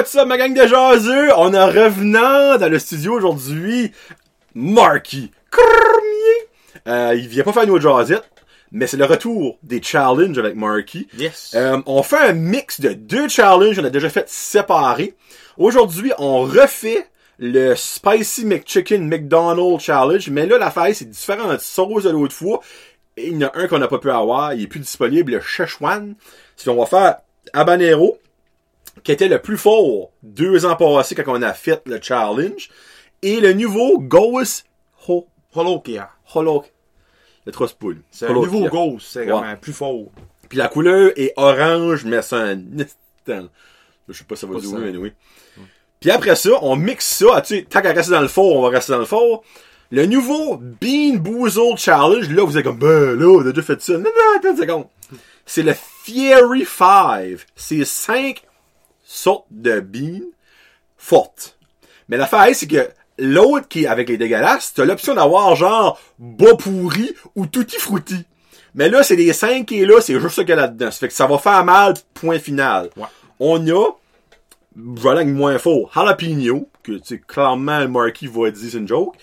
What's up, ma gang de jaseux? On a revenant dans le studio aujourd'hui, Marky Cormier. Euh, il vient pas faire une autre jasette, mais c'est le retour des challenges avec Marky. Yes. Euh, on fait un mix de deux challenges, on a déjà fait séparés. Aujourd'hui, on refait le Spicy McChicken McDonald's Challenge, mais là, l'affaire, c'est différentes sauces de l'autre fois. Et il y en a un qu'on n'a pas pu avoir, il est plus disponible, le Szechuan. Si on va faire habanero, qui était le plus fort deux ans passés quand on a fait le challenge, et le nouveau Ghost Ho Holokia. Holo. Le trust pool. C'est un nouveau Ghost. C'est Ouais. un plus fort. Puis la couleur est orange, mais c'est un. Je sais pas si ça va ça. mais oui. Puis après ça, on mixe ça. Tu sais, tant qu'à rester dans le fort, on va rester dans le fort. Le nouveau Bean Boozled Challenge, là, vous êtes comme, ben là, on a déjà fait ça. Non, non, attends une seconde. C'est le Fiery 5. C'est cinq sortes de beans fortes. Mais l'affaire, c'est que l'autre qui est avec les dégueulasses, t'as l'option d'avoir genre bas pourri ou tutti frutti. Mais là, c'est les cinq qui est là, c'est juste ça qu'il y a là-dedans. Ça fait que ça va faire mal, point final. Ouais. On a, voilà moins fort, jalapeno, que tu sais, clairement, Marky va dire c'est une joke.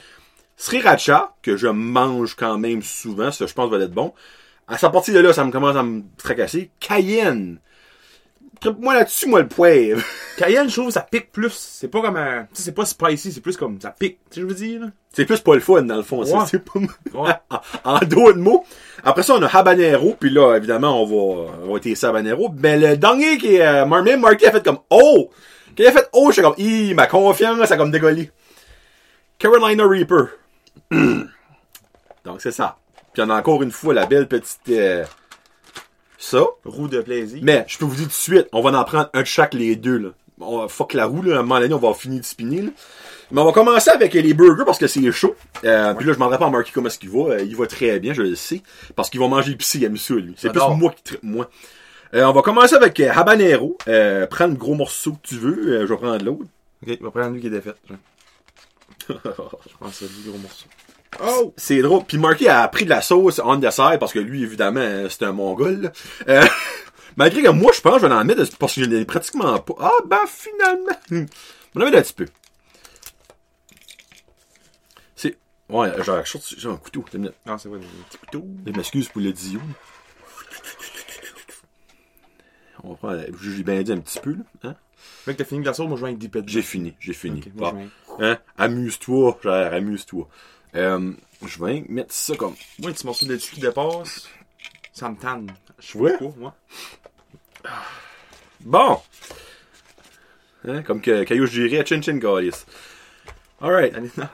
Sriracha, que je mange quand même souvent, ça je pense va être bon. À sa partie de là, ça me commence à me tracasser. Cayenne. Moi là-dessus, moi le poivre. Cayenne, je trouve, ça pique plus. C'est pas comme un. Tu sais, c'est pas spicy, c'est plus comme. Ça pique. Tu sais, je veux dire. C'est plus pas le fun dans le fond. ça, Ouais. C'est pas... Ouais. en d'autres mots. Après ça, on a habanero, puis là, évidemment, on va, on va tester habanero. Mais le dernier qui est, euh, Mar- même Marky a fait comme, oh! Quand il a fait, oh, j'étais comme, hi, ma confiance a comme dégolé. Carolina Reaper. Donc, c'est ça. Puis on a encore une fois la belle petite, euh, ça. Roue de plaisir. Mais, je peux vous dire tout de suite, on va en prendre un de chaque les deux, là. On va fuck la roue, là. À un moment donné, on va finir de spinner, là. Mais on va commencer avec les burgers parce que c'est chaud. Euh, Puis là, je m'en pas à Marky comment est-ce qu'il va. Euh, il va très bien, je le sais. Parce qu'il va manger épicé, il aime ça, lui. C'est plus moi qui tripe moi. Euh, on va commencer avec euh, habanero. Euh, prends le gros morceau que tu veux. Euh, je vais prendre l'autre. Ok, on va prendre lui qui est défaite. Je pense que c'est lui, gros morceau. Oh! C'est drôle. Puis Marky a pris de la sauce on the side parce que lui, évidemment, c'est un mongol. Euh, malgré que moi, je pense que je vais en mettre parce que je n'ai pratiquement pas. Ah, ben finalement. On en met un petit peu. C'est. Ouais, j'ai j'ai un couteau. Non, c'est vrai, le petit couteau. Je m'excuse pour le dio. On va prendre. J'ai bien dit un petit peu, là. Hein? Mec, t'as fini de la sauce, moi je vais avec 10 pets. J'ai fini, j'ai fini. Ok, moi, Bon. je Hein? Amuse-toi, genre, amuse-toi. Euh, je vais mettre ça comme. Moi, un petit morceau de dessus qui dépasse, ça me tanne. Je Ouais. sais pas, moi. Bon! Hein? Comme que Caillou, je dirais, chin chin galis. Alright. Non.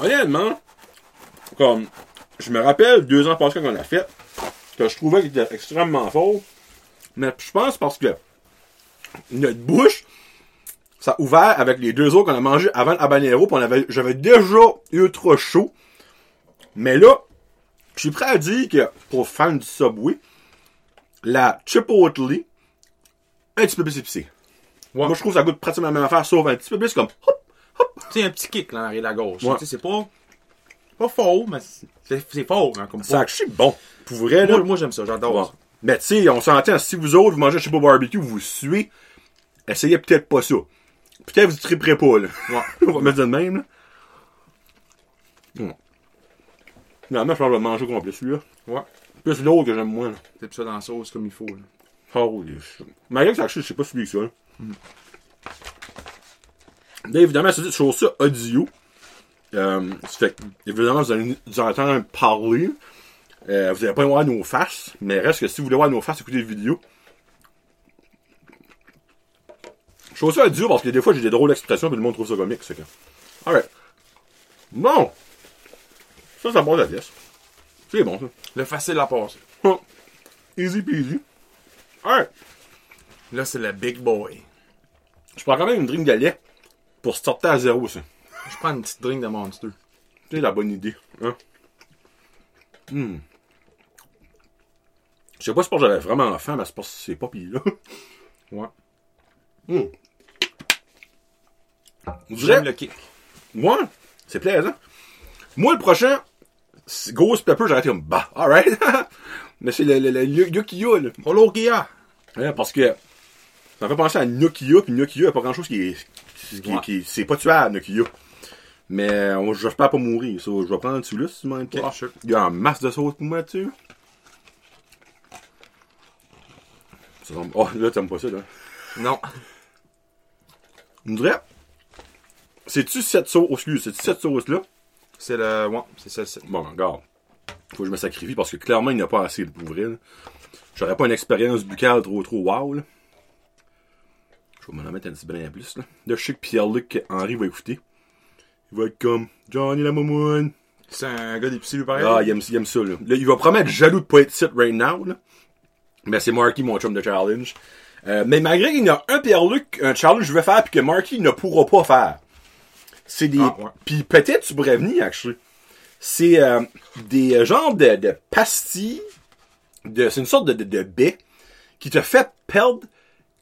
Honnêtement, comme, je me rappelle deux ans passés quand on l'a fait, que je trouvais qu'il était extrêmement fort. Mais je pense parce que notre bouche, ça a ouvert avec les deux autres qu'on a mangé avant le habanero, puis on avait, j'avais déjà ultra chaud. Mais là, je suis prêt à dire que pour fan du Subway, la Chipotle, un petit peu plus épicée. Ouais. Moi, je trouve que ça goûte pratiquement la même affaire, sauf un petit peu plus comme, hop, Tu sais, un petit kick là, en arrière de la gauche. Ouais. Tu sais, c'est pas. Pas fort, mais c'est- fort, hein, comme ça pas. actually bon. Pour vrai, là. Moi, moi j'aime ça, j'adore Bon. ça. Mais tu sais, on s'entend, si vous autres, vous mangez chez Beau Barbecue, vous suez, essayez peut-être pas ça. Peut-être vous ne triperez pas, là. Ouais. on va mettre ça de même, là. Bon. Finalement, je pense que je vais le manger au complet, celui-là. Ouais. Plus l'autre que j'aime moins, là. C'est plus ça dans la sauce comme il faut. Là. Oh, ch- Malgré que ça je sais pas celui que ça, là. Là, évidemment, c'est chose ça audio. Euh, fait évidemment, vous allez nous entendre parler. Euh, vous n'allez pas voir nos faces, mais reste que si vous voulez voir nos faces, écoutez la vidéo. Chose ça audio parce que des fois, j'ai des drôles d'expressions et le monde trouve ça comique, c'est que. Alright. Bon. Ça, ça passe la pièce. C'est bon, ça. Le facile à passer. Easy peasy. Alright. Là, c'est le big boy. Je prends quand même une drink de lait pour starter à zéro, ça. Je prends une petite drink de Monster. C'est la bonne idée. Hein? Hmm. Je sais pas si j'avais vraiment faim, mais c'est parce que c'est pas pire, là. Ouais. On J'aime le kick. Moi, c'est plaisant. Moi, le prochain, Ghost Pepper, j'aurais été comme, bah, alright. Mais c'est le, le, le Yukiya, là. Hologia. Ouais, parce que ça me fait penser à Nokia, puis Nokia, il n'y a pas grand chose qui est. Qui, Ouais. qui- c'est pas tuable, Nokia. Mais euh, je j'espère pas mourir. ça. je vais prendre celui-là, si tu m'en sure. Il y a un masse de sauce pour moi dessus. Oh, là, t'aimes pas ça, là. Non. On dirait. C'est-tu cette sauce, oh, excuse, c'est-tu cette sauce-là? C'est le. Ouais, c'est ça. c'est- Bon, regarde. Faut que je me sacrifie parce que clairement, il n'y a pas assez pour là. J'aurais pas une expérience buccale trop trop wow. Là. Je vais m'en mettre un petit brin en plus. Là, là je sais que Pierre-Luc Henry va écouter. Il va être comme Johnny la. C'est un gars d'épicier, lui, pareil? Ah, il aime, il aime ça. Là. Là, il va promettre jaloux de pas être site right now. Là. Mais c'est Marky, mon chum de challenge. Euh, mais malgré qu'il y a un Pierre-Luc, un challenge je vais faire puis que Marky ne pourra pas faire. C'est des. Ah, ouais. Puis peut-être tu pourrais venir, actually. C'est euh, des euh, genres de, de pastilles. De, c'est une sorte de, de, de baie qui te fait perdre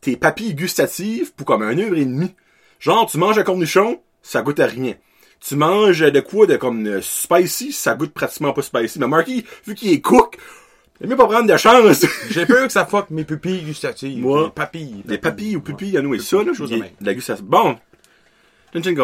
tes papilles gustatives pour comme un heure et demie. Genre, tu manges un cornichon, ça goûte à rien. Tu manges de quoi de comme euh, spicy, ça goûte pratiquement pas spicy. Mais Marky, vu qu'il est cook, il mieux pas prendre de chance. J'ai peur que ça fuck mes pupilles gustatives. Moi. Mes papilles. Des papilles ou pupilles, à nous et ça, là. Chose il de même. la gustation. Bon. Tintin.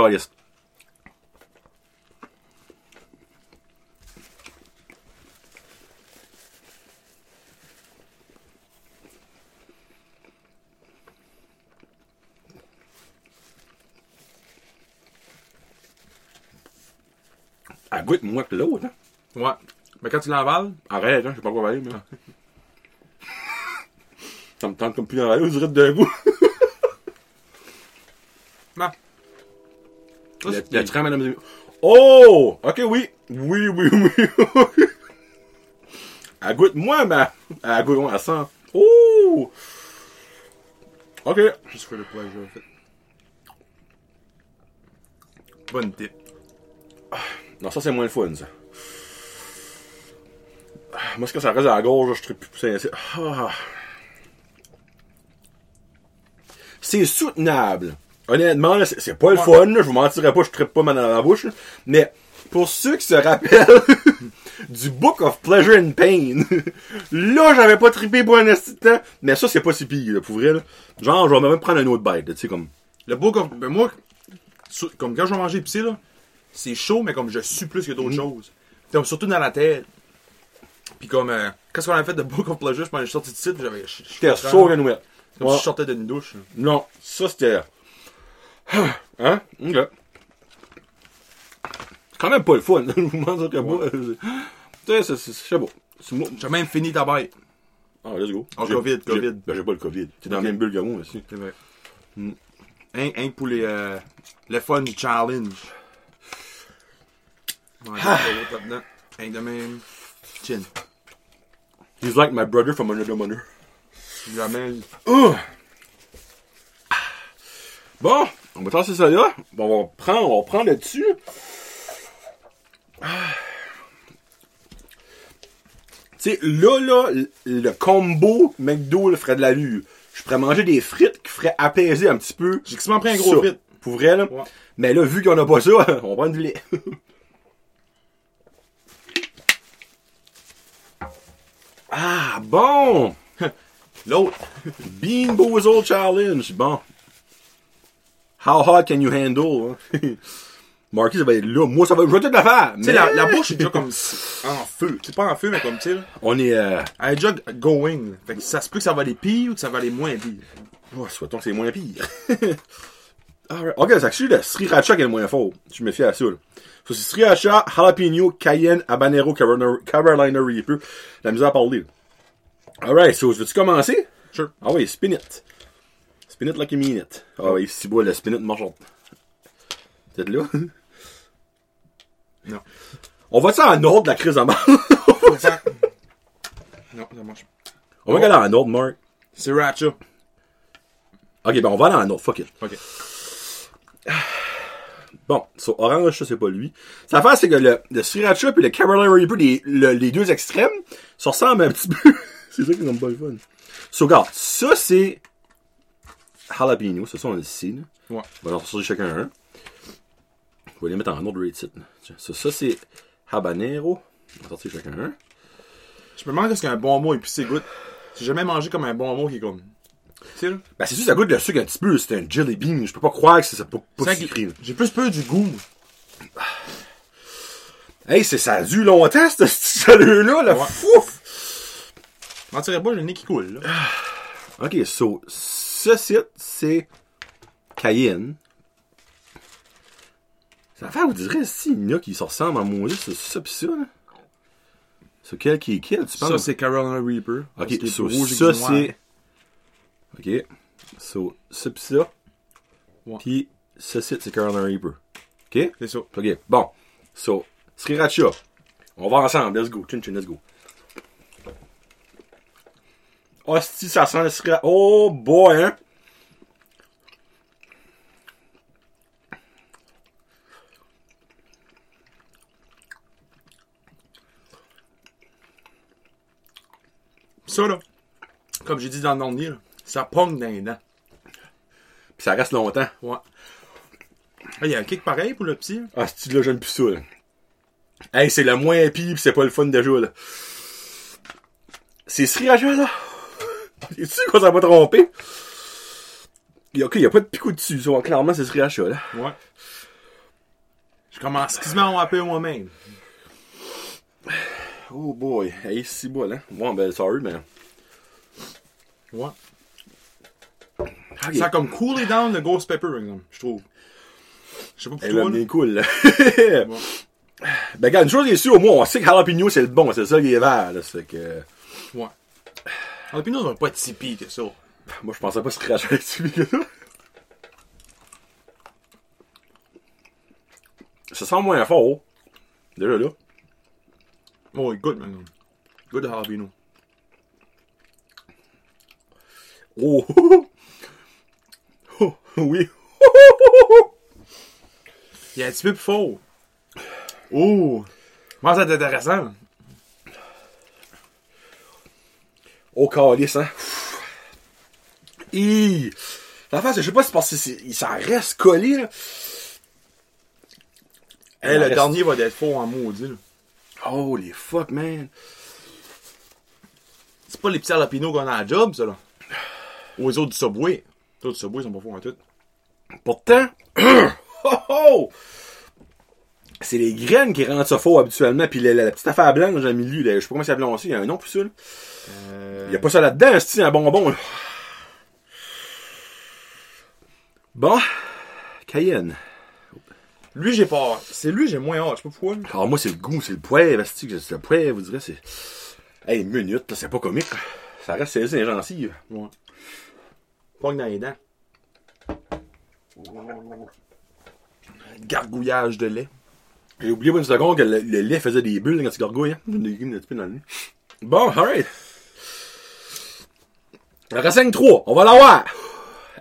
Goûte moins que l'autre, hein. Ouais. Mais quand tu l'emballes, Arrête, hein, je sais pas quoi valer, mais. Ça me tente comme plus d'en on dirait d'un goût. non. Ça, Le, le train, madame. Oh! Ok, oui. Oui, oui, oui. elle goûte moins, mais elle goûte moins, elle sent. Oh! Ok. Juste for the pleasure of it. Bonne tip. Non, ça, c'est moins le fun, ça. Moi, ce que ça reste à la gorge, je tripe plus. Ah. C'est soutenable. Honnêtement, c'est pas le fun, là, je vous mentirais pas, je trippe pas mal dans la bouche. là. Mais pour ceux qui se rappellent du Book of Pleasure and Pain, là, j'avais pas trippé pour un temps. Mais ça, c'est pas si pire, là, pour vrai. là. Genre, je vais même prendre un autre bite, tu sais, comme... Le beau comme. Ben moi, comme quand je vais manger épicé, là, c'est chaud, mais comme je suis plus que d'autres choses. Comme surtout dans la tête. Puis comme. Euh, quand on a fait de Book of Pleasure, je pense que je suis sorti de site, j'avais. J'étais nouvelle. Comme Ouais. si je sortais d'une douche. là. Non, ça c'était. Hein? Ok. C'est quand même pas le fun. Je vous mentirais pas. Tu sais, c'est- beau. J'ai même fini ta bête. Ah, let's go. Ah, Covid, Covid. Ben, j'ai pas le COVID. T'es dans la même bulle que moi aussi. C'est vrai. Un pour les, euh, le fun challenge. Ouais, Ah. là-dedans. De même. Chin. He's like my brother from another mother. Jamais. Oh! Bon, on va tasser ça là. Bon, on va prendre, on va prendre là-dessus. Ah. Tu sais, là, là, le- combo McDo le ferait de l'allure. Je pourrais manger des frites qui feraient apaiser un petit peu. J'ai quasiment pris un gros ça. fit. Pour vrai, là. Ouais. Mais là, vu qu'on a pas ça, on prend du lait. ah, bon! L'autre. Bean Boozle Challenge. Bon. How hot can you handle? hein? Marquis, ça va être là. Moi, ça va. Je vais tout la faire. Tu sais, mais- la, la bouche est déjà comme en feu. C'est pas en feu, mais comme, tu On est. Euh... elle est déjà going. Fait que ça se peut que ça va aller pire ou que ça va aller moins pire. Oh, souhaitons que c'est moins pire. Alright. Ok, c'est actually le sriracha qui est le moins fort. Je me fie à ça. Là. So, c'est sriracha, jalapeno, cayenne, habanero, Carolina, Carolina Reaper. La misère à parler. Alright, so, veux-tu commencer? Sure. Ah oui, spin it. Spin it like mean it. Ah oui, si beau, le spin it marche. Peut-être là? Non. On va ça en ordre de la crise en marche? Ça- non, ça marche. On va regarder en ordre, Mark. C'est Ratcha. Ok, ben on va aller en ordre, fuck it. Ok. Bon, so, orange, ça c'est pas lui. Ça fait c'est que le, le sriracha et le Carolina Reaper, les, le- les deux extrêmes, ça ressemble un petit peu. c'est ça qui est pas le fun. So, regarde, ça c'est jalapeno, ça, ça on le sait, là. Ouais. On va en sortir chacun un. On va les mettre en ordre. Tiens, Ça, ça c'est habanero. On va sortir chacun un. Je me demande qu'est-ce qu'un bon mot épicé goûte. J'ai jamais mangé comme un bon mot qui est comme. Tu sais? Ben, c'est sûr, ça goûte le sucre un petit peu. C'est un jelly bean. Je peux pas croire que c'est pas C'est sucré. J'ai plus peur du goût. Hey, c'est, ça a dû longtemps, ce salut-là, là. Ouais. Fouf! Je mentirais pas, j'ai le nez qui coule, là. Ok, so, ce site, c'est Cayenne. Ça fait, vous direz, si, il y en a qui se ressemblent en maudit, c'est ça pis ça, là. C'est quel qui est quel, tu penses? Ça, c'est Carolina Reaper. Ok, so, ça, c'est. Ok. So, ça pis ça. Ouais. Pis, ce site, c'est Carolina Reaper. Ok? C'est ça. Ok, bon. So, Sriracha. On va ensemble, let's go. Chin chin, let's go. Hostie, ça sent le sriracha. Oh boy, hein? Ça, là. Comme j'ai dit dans le dernier, là, ça pogne dans les dents. Pis ça reste longtemps. Ouais. Ah, Il y a un kick pareil pour le petit. là. Hostie, là, j'aime plus ça, là? Hey, c'est le moins pire pis c'est pas le fun déjà, là. C'est Sriracha, là. Es-tu sûr qu'on s'en va tromper? Y a, ok, y a pas de picot dessus, ça. Clairement, c'est Sriracha, là. Ouais. Je commence quasiment à peu moi-même. Oh boy. Hey, c'est bon, là. Bon, ben, sorry, mais. Ouais. Ça a comme coolé down le Ghost Pepper, par exemple, je trouve. Je sais pas pour Elle toi, est cool, là. Bon. Ben, regarde, une chose est sûre, au moins, on sait que jalapeno, c'est le bon, c'est ça qui est vert, là. C'est que. Ouais. On va pas être si pire que ça. Moi, je pensais pas se cracher avec celui que ça. Ça sent moins fort. Déjà là. Oh, il goûte, maintenant. Goûte de jalapeno. Oh! oh oui! Il est un petit peu plus fort. Oh! Moi, ça va être intéressant. Oh, calice, hein? Hi! La face, je sais pas si c'est parce que ça reste collé, là. Hey, le reste- dernier va être fort en maudit, là. Holy fuck, man. C'est pas les petits jalapenos qu'on a à la job, ça, là. Ou les autres du Subway. Autres du Subway, ils sont pas forts en tout. Pourtant, oh, oh! c'est les graines qui rendent ça faux habituellement. Puis la, la- la petite affaire blanche dans le milieu, là, je sais pas comment ça s'appelle aussi, il y a un nom pour ça. là. Euh... Il y a pas ça là-dedans, c'est un bonbon. là. Bon, Cayenne. Lui, j'ai pas. C'est lui, j'ai moins hâte. Je sais pas pourquoi. Alors moi, c'est le goût, c'est le poivre, c'est c'est le poivre, vous direz, c'est... Hey, une minute, c'est pas comique. Ça reste saisi les gencives. Ouais. Pogne dans les dents. Gargouillage de lait. J'ai oublié pour une seconde que le, le lait faisait des bulles quand tu gargouilles. Hein? Une légume un petit peu dans le nez. Bon, alright. Le reste 3, on va l'avoir.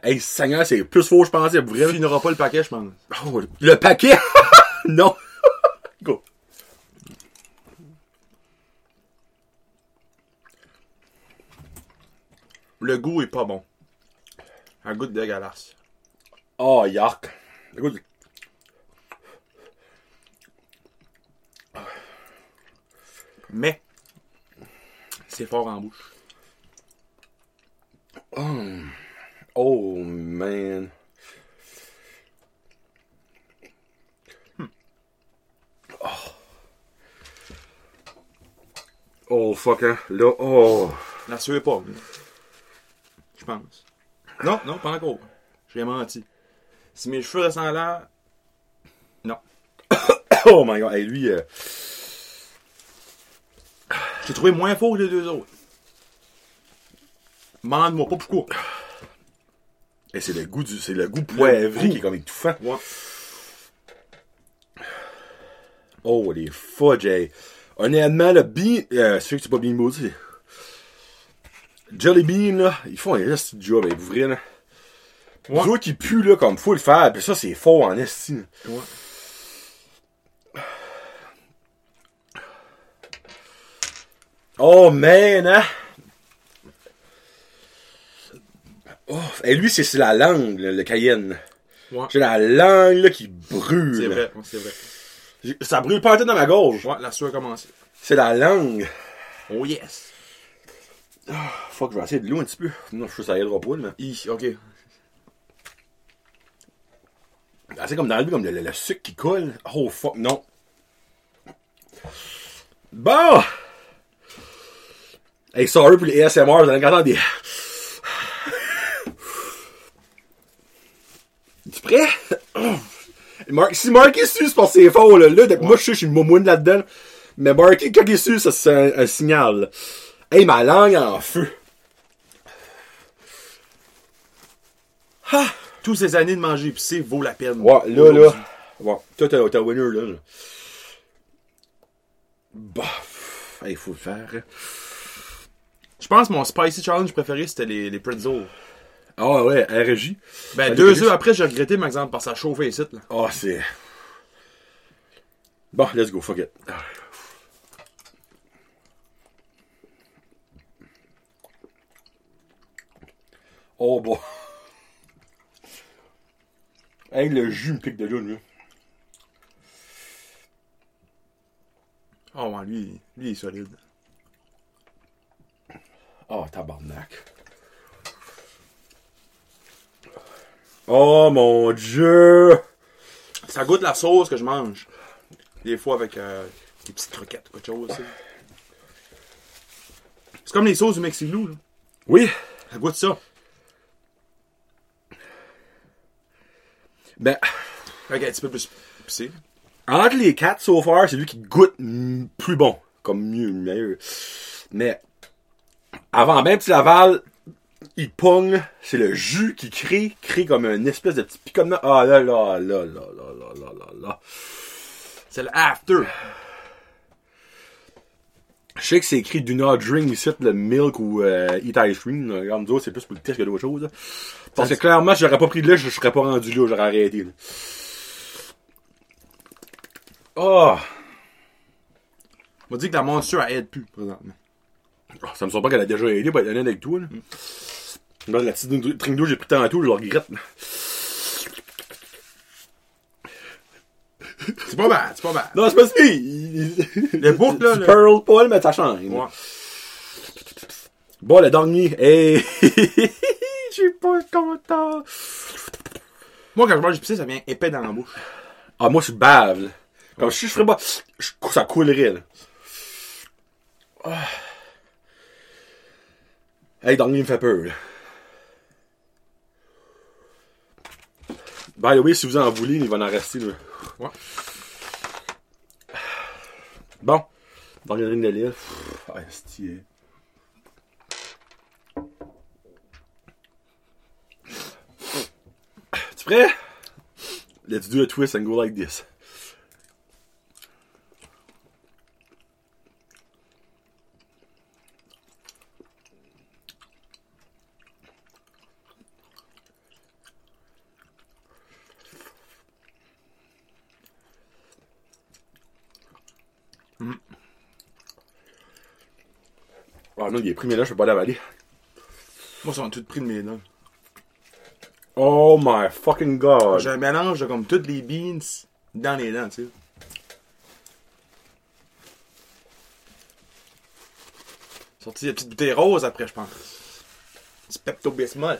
Hey, Seigneur, c'est plus faux, je pensais, vrai. finira pas le paquet, je pense. Oh, le- le paquet! non! Go. Le goût est pas bon. Un goût de dégueulasse. Oh, yark. Écoute. Mais, c'est fort en bouche. Oh, man. Oh. Oh, fuck, hein. Là, oh. La sueur est pas. Je pense. Non, non, pas encore. J'ai menti. Si mes cheveux en l'air, non. Oh my god. Hey, lui, euh, J'ai trouvé moins fort que les deux autres. Mande-moi pas pourquoi. hey, c'est le goût du, c'est le goût poivré qui est comme étouffant. Ouais. Oh, les fudge, hey. Honnêtement, le bean, euh, c'est sûr que c'est pas bean booty. Jelly bean, là, ils font un reste du job, hey, vous vrai, là. Ouais. Autres qui puent, là, comme faut le faire, pis ça, c'est fort en estime. Ouais. Oh, man, hein? Oh, et lui, c'est la langue, le, le cayenne. Ouais. J'ai la langue, là, qui brûle. C'est vrai, c'est vrai. Ça brûle pas dans ma gorge. Ouais, la sueur a commencé. C'est la langue. Oh yes. Fuck, je vais essayer de l'eau un petit peu. Non, je suis sûr que ça aidera pas, mais. Hi, ok. Ah, C'est comme dans le comme le, le- le sucre qui colle. Oh fuck, non. Bon! Hey, sorry pour les ASMR, vous allez entendre des. Tu prêt? Mark, si Mark est su, c'est parce que c'est fort, là. là moi, je suis une momoune là-dedans. Mais Mark, quand il est su, c'est un, un signal. Hey, ma langue en feu. Toutes ces années de manger épicé vaut la peine. Ouais, là, là. Ouais, toi, t'as t'as winner, là. là. Bah. Il faut le faire. hein. Je pense que mon spicy challenge préféré, c'était les, les pretzels. Ah ouais, RJ. Ben, Ah, deux heures après, j'ai regretté, par exemple, parce que ça chauffait ici, là. Ah, c'est. Bon, let's go, fuck it. Oh, bon. Hey, le jus me pique de là, lui. Oh, ouais, lui, lui, il est solide. Oh, tabarnak. Oh, mon Dieu. Ça goûte la sauce que je mange. Des fois avec euh, des petites croquettes ou quelque chose. C'est comme les sauces du Mexilou, là. Oui. Ça goûte ça. Ben, Avec un petit peu plus épicé. entre les quatre, so far, c'est lui qui goûte plus bon. Comme mieux, meilleur. Mais, avant même petit Laval, il pogne, c'est le jus qui crée, crée comme une espèce de petit picotement. Ah là là là là là là là là là. C'est le after. Je sais que c'est écrit Do not drink ici, le milk ou euh, eat ice cream. là. Regarde, nous autres, c'est plus pour le test que d'autres choses. là. Parce que clairement, si j'aurais pas pris de lait, je serais pas rendu là, j'aurais arrêté. là. Oh! On m'a dit que la monture, elle aide plus, présentement. Ah, Ça me semble pas qu'elle a déjà aidé pour être honnête avec toi. Là. Là, la petite drink d'eau j'ai pris tantôt, je le regrette. C'est pas mal, c'est pas mal. Non, c'est pas ça. Le Le bouc, là, le- pearl pas, mais ça change. Ouais. Bon, le dernier. Hey! Je suis pas content. Moi, quand je mange épicé, ça vient épais dans la bouche. Ah, moi, je suis bave. là. Comme si je ferais pas. je- ça coulerait, là. Ah. Hey, dernier me fait peur, là. By the way, si vous en voulez, il va en rester, là. Ouais. Bon. Dernière ligne de l'île. Ah, c'est Tu prêt? Let's do a twist and go like this. Non, il est pris, mais là, je peux pas l'avaler. Moi, ils sont tous pris de mes dents. Oh my fucking god. J'ai un mélange de comme toutes les beans dans les dents, tu sais. Sorti des petites bouteilles roses après, je pense. Petit Pepto-Bismol.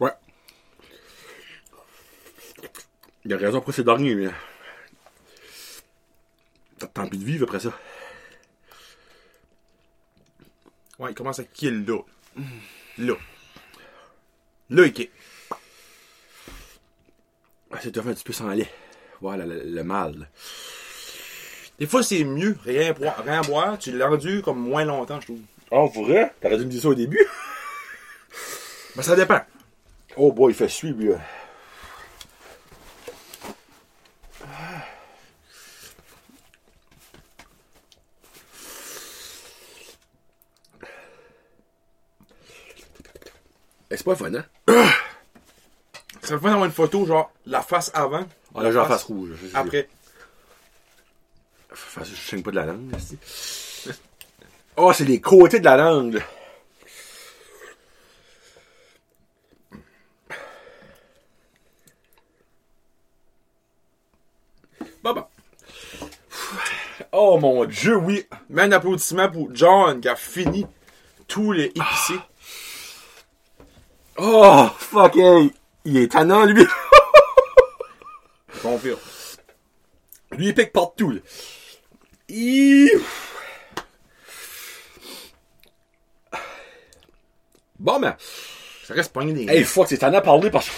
Ouais. Il a raison après c'est dernier, mais. T'as tant pis de vivre après ça. Ouais, il commence à kill là. Là. Là, il kill. Ah, C'est un petit peu sans lait. Voilà, le, le mal. Des fois, c'est mieux, rien boire, rien boire. Tu l'as rendu comme moins longtemps, je trouve. Oh, vrai? T'aurais dû me dire ça au début? Ben, ça dépend. Oh boy, il fait suivre, Ben, c'est pas fun, hein? Ça me fait d'avoir une photo, genre, la face avant. Ah, la genre face, face rouge. Après. Face, je chaîne pas de la langue, là, Oh, ah, c'est les côtés de la langue. Bon, bon. Oh mon dieu, oui. Même applaudissement pour John qui a fini tous les épicés. Oh, fuck, hey. Il est tannant, lui. Confirme. lui, il pique partout, là. Hi. Bon, ben. Ça reste pogné des Hey, fuck, c'est tannant à parler parce que.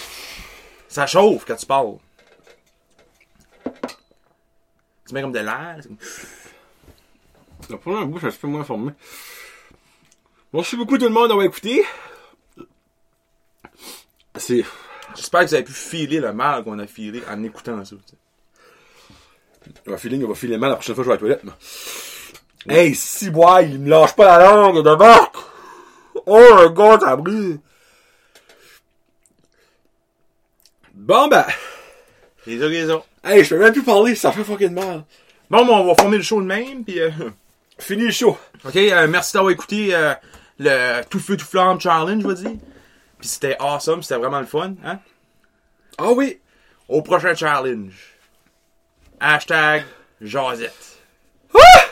Ça chauffe quand tu parles. Tu mets comme de l'air. La première bouche, elle se fait moins informer. Merci beaucoup tout le monde d'avoir écouté. C'est. J'espère que vous avez pu filer le mal qu'on a filé en écoutant ça. tu sais. On va filer, on va filer mal la prochaine fois que je vais à la toilette. mais. Hey, si bois, il me lâche pas la langue de bac! Oh, un gars, t'as! Bon, ben. Les ça. Hey, je peux même plus parler, ça fait fucking mal. Bon, ben, on va former le show de même, puis... euh, Fini le show. OK, euh, merci d'avoir écouté euh, le Tout Feu Tout Flamme Challenge, je vais dire. Puis c'était awesome, c'était vraiment le fun, hein? Ah oui! Au prochain challenge. Hashtag Jazette. Ah!